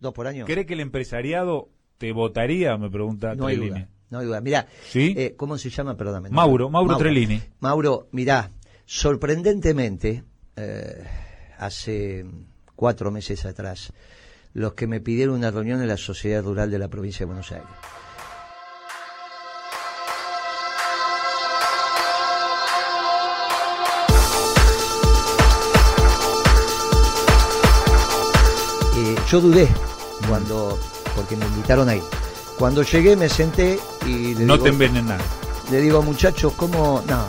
Dos por año. ¿Cree que el empresariado te votaría? Me pregunta No hay Trellini. duda. No hay duda. Mirá, ¿Sí? eh, ¿cómo se llama? Perdóname. Mauro, sé. Mauro Trellini. Mauro, mirá, sorprendentemente, eh, hace cuatro meses atrás, los que me pidieron una reunión en la Sociedad Rural de la Provincia de Buenos Aires. Eh, yo dudé cuando, porque me invitaron ahí. Cuando llegué me senté y le No digo, te envenenan. le digo, muchachos, ¿cómo, no,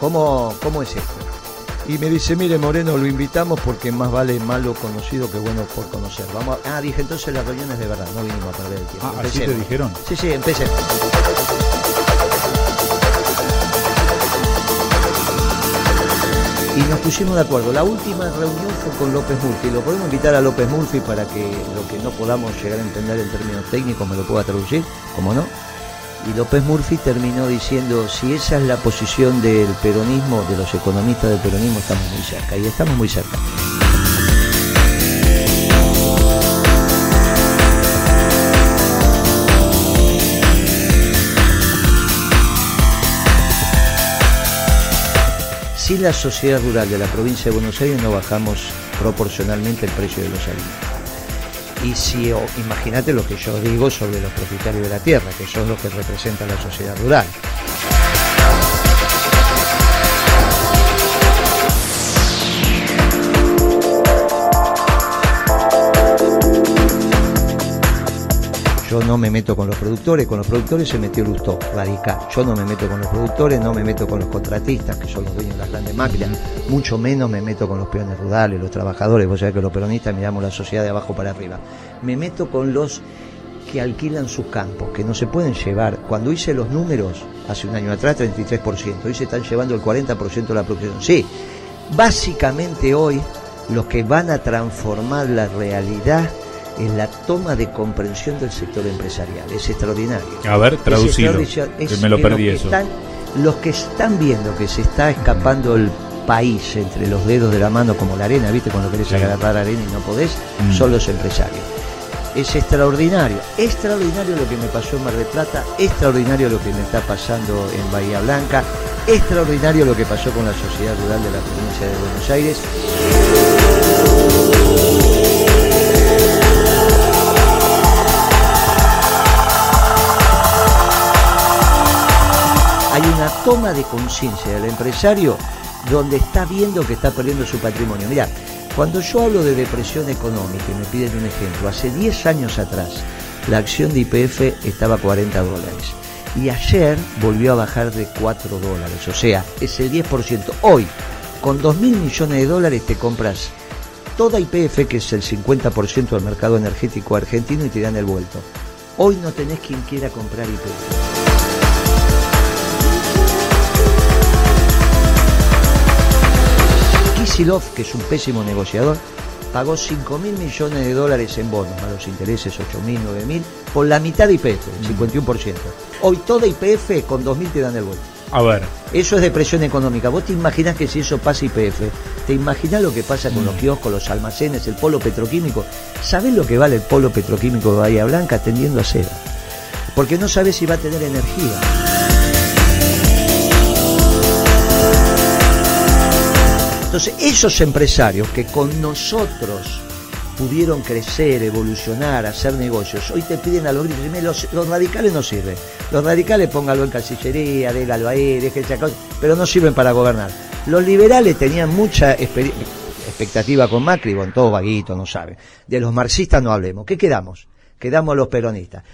¿cómo, ¿cómo es esto? Y me dice, mire Moreno, lo invitamos porque más vale malo conocido que bueno por conocer. Vamos a- Ah, dije, entonces la reunión es de verdad, no vinimos a perder el tiempo. Ah, así te dijeron. Sí, sí, empecé. Y nos pusimos de acuerdo. La última reunión fue con López Murphy. Lo podemos invitar a López Murphy para que lo que no podamos llegar a entender en términos técnicos me lo pueda traducir, como no. Y López Murphy terminó diciendo, si esa es la posición del peronismo, de los economistas del peronismo, estamos muy cerca. Y estamos muy cerca. Sin la sociedad rural de la provincia de Buenos Aires no bajamos proporcionalmente el precio de los alimentos. Y si imagínate lo que yo digo sobre los propietarios de la tierra, que son los que representan la sociedad rural. Yo no me meto con los productores, con los productores se metió Lustó, radical. Yo no me meto con los productores, no me meto con los contratistas, que son los dueños de las grandes máquinas, mucho menos me meto con los peones rurales, los trabajadores, vos sabés que los peronistas miramos la sociedad de abajo para arriba. Me meto con los que alquilan sus campos, que no se pueden llevar. Cuando hice los números, hace un año atrás, 33%, hoy se están llevando el 40% de la producción. Sí, básicamente hoy los que van a transformar la realidad es la toma de comprensión del sector empresarial. Es extraordinario. A ver, Es traducido. extraordinario. Que Es me lo que perdí que eso. están- los que están viendo que se está escapando el país entre los dedos de la mano como la arena, ¿viste? Cuando querés Sí. agarrar arena y no podés, Mm. son los empresarios. Es extraordinario, extraordinario lo que me pasó en Mar del Plata, extraordinario lo que me está pasando en Bahía Blanca, extraordinario lo que pasó con la sociedad rural de la provincia de Buenos Aires. Una toma de conciencia del empresario donde está viendo que está perdiendo su patrimonio. Mira, cuando yo hablo de depresión económica y me piden un ejemplo, hace 10 años atrás la acción de IPF estaba a 40 dólares y ayer volvió a bajar de 4 dólares, o sea, es el 10%. Hoy, con 2 mil millones de dólares te compras toda IPF, que es el 50% del mercado energético argentino, y te dan el vuelto. Hoy no tenés quien quiera comprar IPF. Kisilov, que es un pésimo negociador, pagó 5 mil millones de dólares en bonos, a los intereses 8 mil, 9 mil, por la mitad de IPF, el 51%. Hoy toda IPF con 2 mil te dan el vuelto. A ver, Eso es depresión económica. ¿Vos te imaginás que si eso pasa IPF, te imaginás lo que pasa con los kioscos, los almacenes, el polo petroquímico? ¿Sabés lo que vale el polo petroquímico de Bahía Blanca tendiendo a cero? Porque no sabés si va a tener energía. Entonces, esos empresarios que con nosotros pudieron crecer, evolucionar, hacer negocios, hoy te piden a los gritos, "Mire, los, los radicales no sirven. Los radicales póngalo en Cancillería, déjalo ahí, déjese acá, pero no sirven para gobernar. Los liberales tenían mucha expectativa con Macri, bueno, todos vaguitos, no saben. De los marxistas no hablemos. ¿Qué quedamos? Quedamos los peronistas.